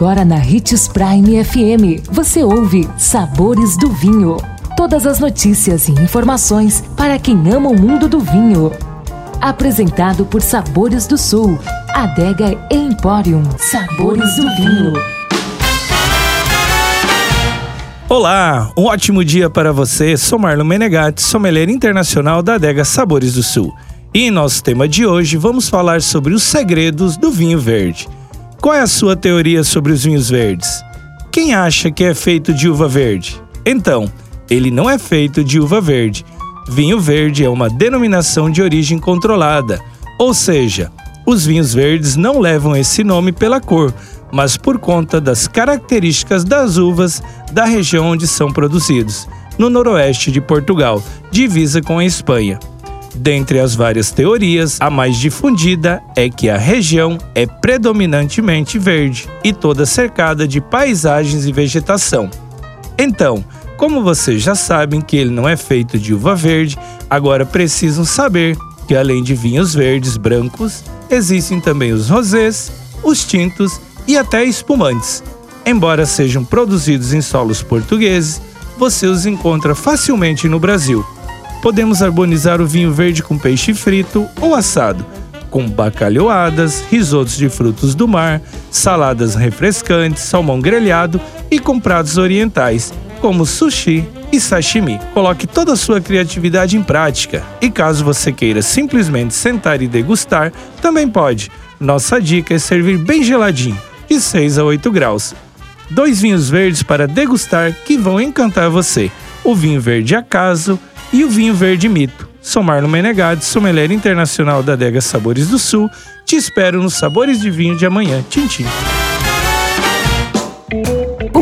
Agora na Ritz Prime FM, você ouve Sabores do Vinho. Todas as notícias e informações para quem ama o mundo do vinho. Apresentado por Sabores do Sul, Adega Emporium. Sabores do Vinho. Olá, um ótimo dia para você. Sou Marlon Menegatti, sommelier internacional da Adega Sabores do Sul. E em nosso tema de hoje vamos falar sobre os segredos do vinho verde. Qual é a sua teoria sobre os vinhos verdes? Quem acha que é feito de uva verde? Então, ele não é feito de uva verde. Vinho verde é uma denominação de origem controlada, ou seja, os vinhos verdes não levam esse nome pela cor, mas por conta das características das uvas da região onde são produzidos, no noroeste de Portugal, divisa com a Espanha. Dentre as várias teorias, a mais difundida é que a região é predominantemente verde e toda cercada de paisagens e vegetação. Então, como vocês já sabem que ele não é feito de uva verde, agora precisam saber que além de vinhos verdes brancos, existem também os rosés, os tintos e até espumantes. Embora sejam produzidos em solos portugueses, você os encontra facilmente no Brasil. Podemos harmonizar o vinho verde com peixe frito ou assado, com bacalhoadas, risotos de frutos do mar, saladas refrescantes, salmão grelhado e com pratos orientais, como sushi e sashimi. Coloque toda a sua criatividade em prática. E caso você queira simplesmente sentar e degustar, também pode. Nossa dica é servir bem geladinho de 6 a 8 graus. Dois vinhos verdes para degustar que vão encantar você: o vinho verde Acaso e o vinho verde Mito. Sou Marlon Menegatti, sommelier internacional da Adega Sabores do Sul. Te espero nos Sabores de Vinho de amanhã. Tchim, tchim.